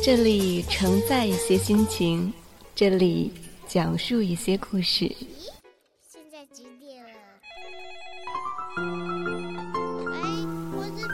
这里承载一些心情，这里讲述一些故事。现在几点了？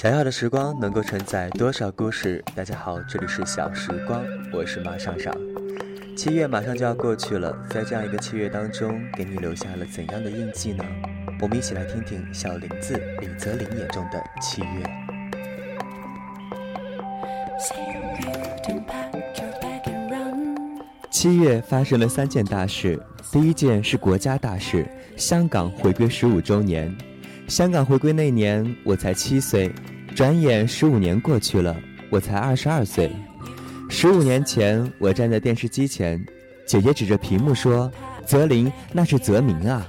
想要的时光能够承载多少故事？大家好，这里是小时光，我是马尚尚。七月马上就要过去了，在这样一个七月当中，给你留下了怎样的印记呢？我们一起来听听小林子李泽林眼中的七月。七月发生了三件大事，第一件是国家大事，香港回归十五周年。香港回归那年，我才七岁。转眼十五年过去了，我才二十二岁。十五年前，我站在电视机前，姐姐指着屏幕说：“泽林，那是泽明啊。”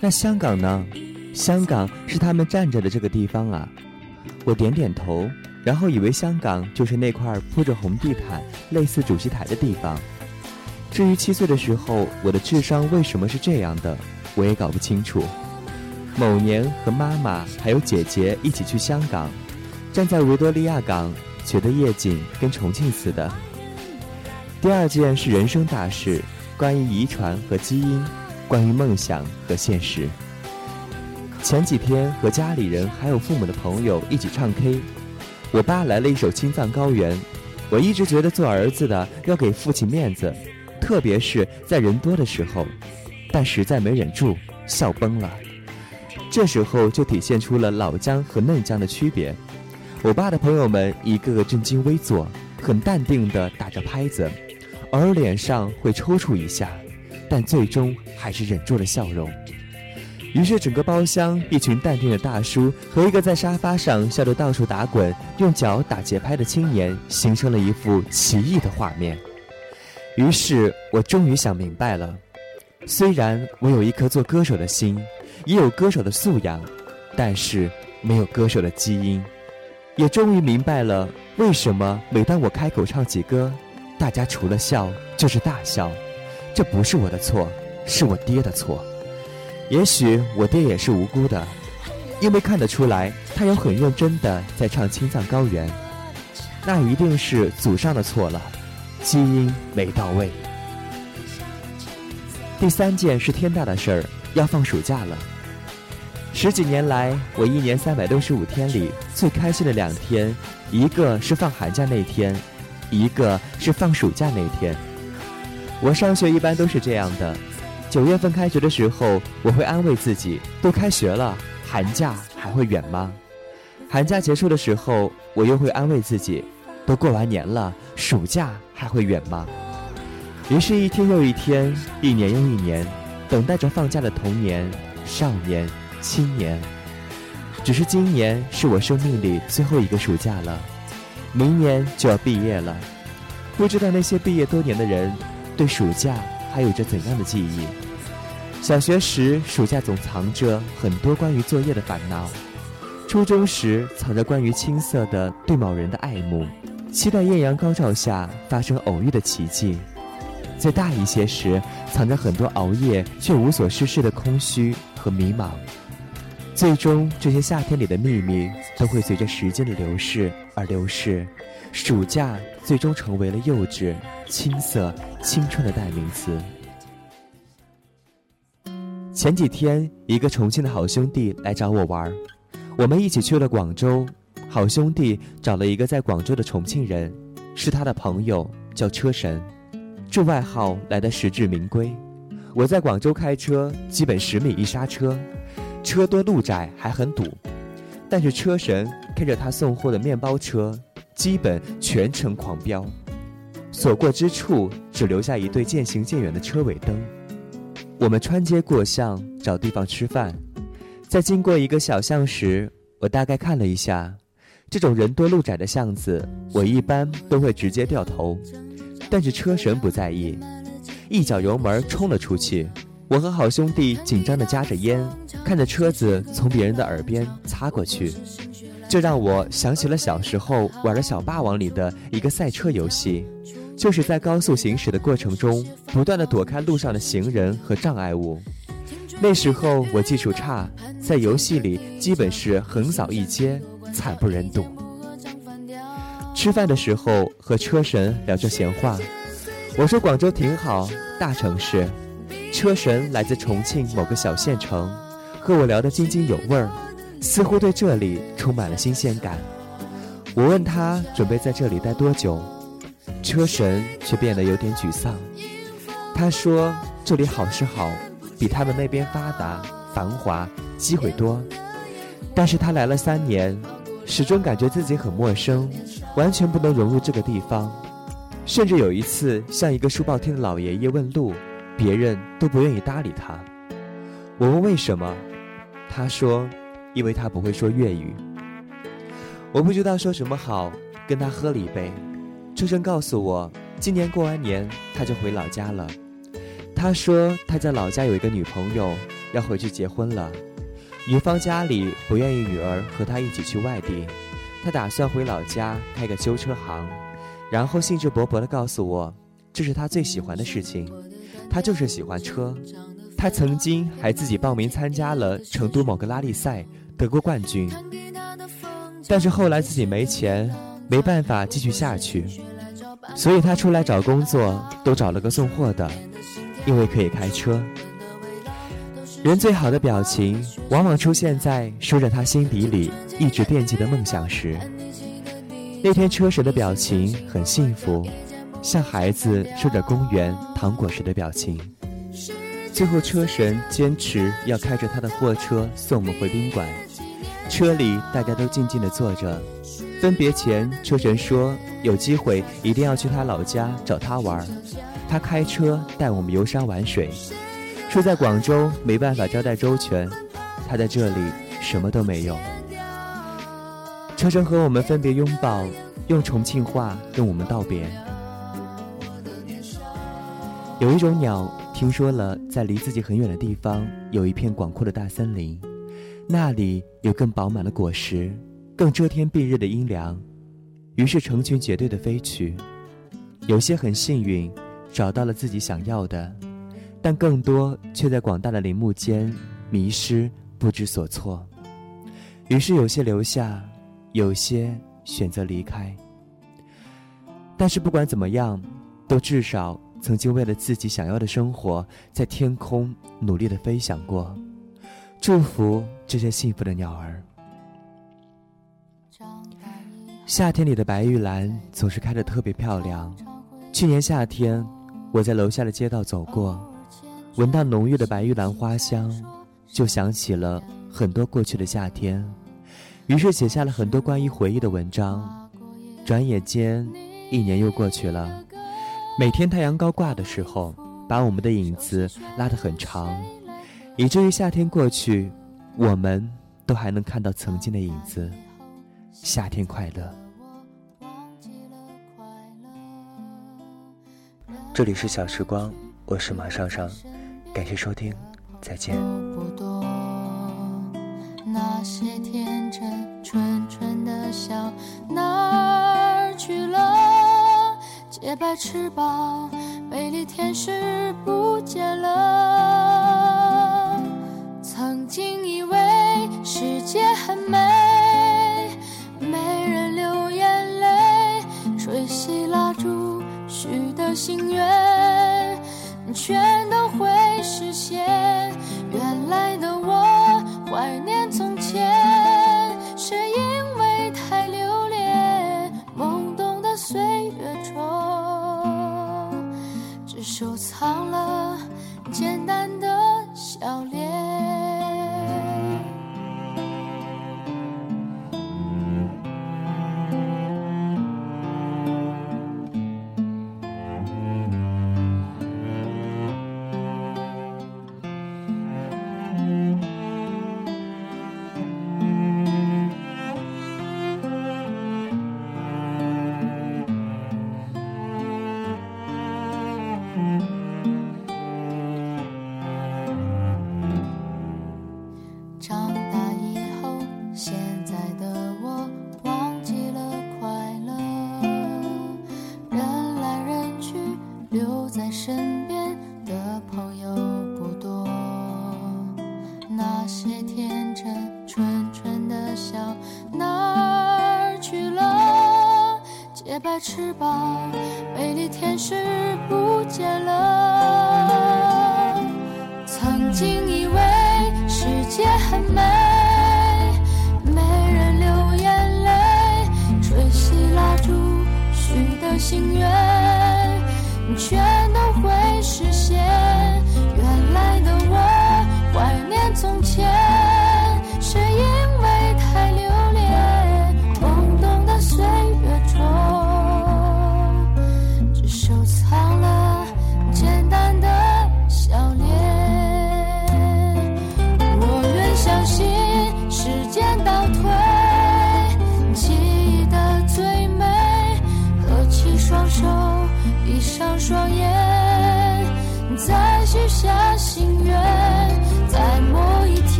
那香港呢？香港是他们站着的这个地方啊。我点点头，然后以为香港就是那块铺着红地毯、类似主席台的地方。至于七岁的时候，我的智商为什么是这样的，我也搞不清楚。某年和妈妈还有姐姐一起去香港，站在维多利亚港，觉得夜景跟重庆似的。第二件是人生大事，关于遗传和基因，关于梦想和现实。前几天和家里人还有父母的朋友一起唱 K，我爸来了一首《青藏高原》，我一直觉得做儿子的要给父亲面子，特别是在人多的时候，但实在没忍住，笑崩了。这时候就体现出了老姜和嫩姜的区别。我爸的朋友们一个个正襟危坐，很淡定地打着拍子，偶尔脸上会抽搐一下，但最终还是忍住了笑容。于是整个包厢，一群淡定的大叔和一个在沙发上笑得到处打滚、用脚打节拍的青年，形成了一幅奇异的画面。于是我终于想明白了，虽然我有一颗做歌手的心。也有歌手的素养，但是没有歌手的基因。也终于明白了，为什么每当我开口唱起歌，大家除了笑就是大笑。这不是我的错，是我爹的错。也许我爹也是无辜的，因为看得出来他有很认真的在唱《青藏高原》，那一定是祖上的错了，基因没到位。第三件是天大的事儿。要放暑假了。十几年来，我一年三百六十五天里最开心的两天，一个是放寒假那天，一个是放暑假那天。我上学一般都是这样的：九月份开学的时候，我会安慰自己，都开学了，寒假还会远吗？寒假结束的时候，我又会安慰自己，都过完年了，暑假还会远吗？于是，一天又一天，一年又一年。等待着放假的童年、少年、青年，只是今年是我生命里最后一个暑假了，明年就要毕业了。不知道那些毕业多年的人，对暑假还有着怎样的记忆？小学时，暑假总藏着很多关于作业的烦恼；初中时，藏着关于青涩的对某人的爱慕，期待艳阳高照下发生偶遇的奇迹。再大一些时，藏着很多熬夜却无所事事的空虚和迷茫。最终，这些夏天里的秘密都会随着时间的流逝而流逝。暑假最终成为了幼稚、青涩、青春的代名词。前几天，一个重庆的好兄弟来找我玩，我们一起去了广州。好兄弟找了一个在广州的重庆人。是他的朋友，叫车神，这外号来的实至名归。我在广州开车，基本十米一刹车，车多路窄还很堵，但是车神开着他送货的面包车，基本全程狂飙，所过之处只留下一对渐行渐远的车尾灯。我们穿街过巷找地方吃饭，在经过一个小巷时，我大概看了一下，这种人多路窄的巷子，我一般都会直接掉头，但是车神不在意，一脚油门冲了出去。我和好兄弟紧张地夹着烟，看着车子从别人的耳边擦过去，这让我想起了小时候玩的小霸王里的一个赛车游戏。就是在高速行驶的过程中，不断的躲开路上的行人和障碍物。那时候我技术差，在游戏里基本是横扫一街，惨不忍睹。吃饭的时候和车神聊着闲话，我说广州挺好，大城市。车神来自重庆某个小县城，和我聊得津津有味儿，似乎对这里充满了新鲜感。我问他准备在这里待多久。车神却变得有点沮丧。他说：“这里好是好，比他们那边发达、繁华，机会多。但是他来了三年，始终感觉自己很陌生，完全不能融入这个地方。甚至有一次向一个书报厅的老爷爷问路，别人都不愿意搭理他。我问为什么，他说：因为他不会说粤语。我不知道说什么好，跟他喝了一杯。”车神告诉我，今年过完年他就回老家了。他说他在老家有一个女朋友，要回去结婚了。女方家里不愿意女儿和他一起去外地，他打算回老家开个修车行。然后兴致勃勃地告诉我，这是他最喜欢的事情，他就是喜欢车。他曾经还自己报名参加了成都某个拉力赛，得过冠军。但是后来自己没钱。没办法继续下去，所以他出来找工作都找了个送货的，因为可以开车。人最好的表情，往往出现在说着他心底里一直惦记的梦想时。那天车神的表情很幸福，像孩子说着公园糖果时的表情。最后车神坚持要开着他的货车送我们回宾馆，车里大家都静静地坐着。分别前，车神说有机会一定要去他老家找他玩他开车带我们游山玩水，说在广州没办法招待周全，他在这里什么都没有。车神和我们分别拥抱，用重庆话跟我们道别。有一种鸟，听说了在离自己很远的地方有一片广阔的大森林，那里有更饱满的果实。更遮天蔽日的阴凉，于是成群结队的飞去。有些很幸运，找到了自己想要的，但更多却在广大的林木间迷失，不知所措。于是有些留下，有些选择离开。但是不管怎么样，都至少曾经为了自己想要的生活，在天空努力的飞翔过。祝福这些幸福的鸟儿。夏天里的白玉兰总是开得特别漂亮。去年夏天，我在楼下的街道走过，闻到浓郁的白玉兰花香，就想起了很多过去的夏天，于是写下了很多关于回忆的文章。转眼间，一年又过去了。每天太阳高挂的时候，把我们的影子拉得很长，以至于夏天过去，我们都还能看到曾经的影子。夏天快乐。这里是小时光，我是马上上，感谢收听，再见。那些天真纯纯的笑洁白翅膀，美丽天使不见身